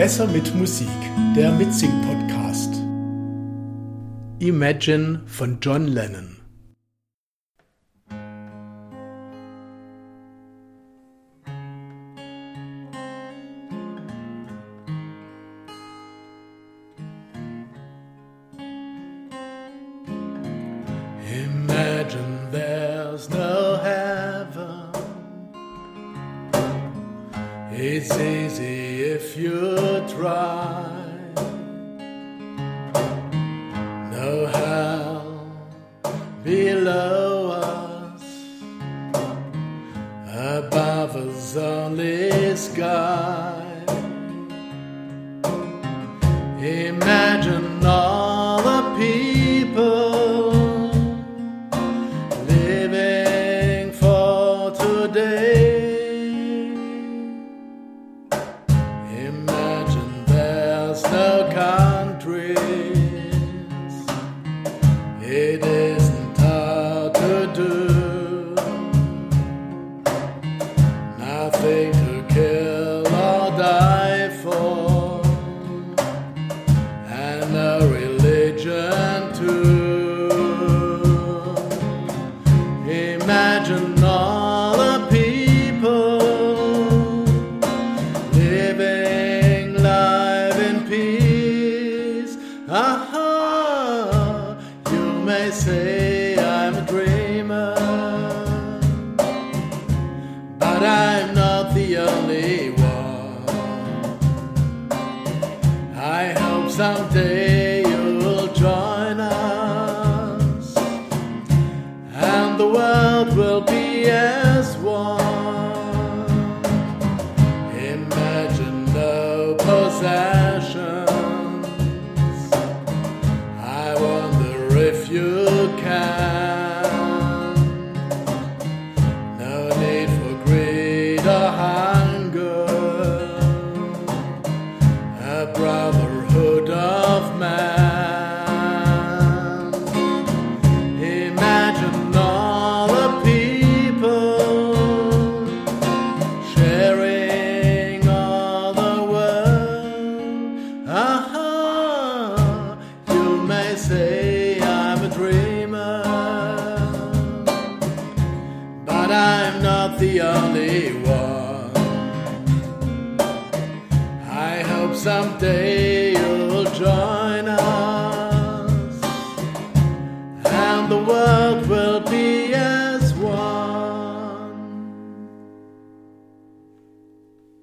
Besser mit Musik, der Mitsing-Podcast. Imagine von John Lennon. It's easy if you try. No hell below us, above us only sky. No countries. It isn't hard to do. Nothing to kill or die for. And no religion too. Imagine may say I'm a dreamer, but I'm not the only one. I hope someday you'll join us and the world will be as one. Imagine no possessions. If you can. The only one. I hope someday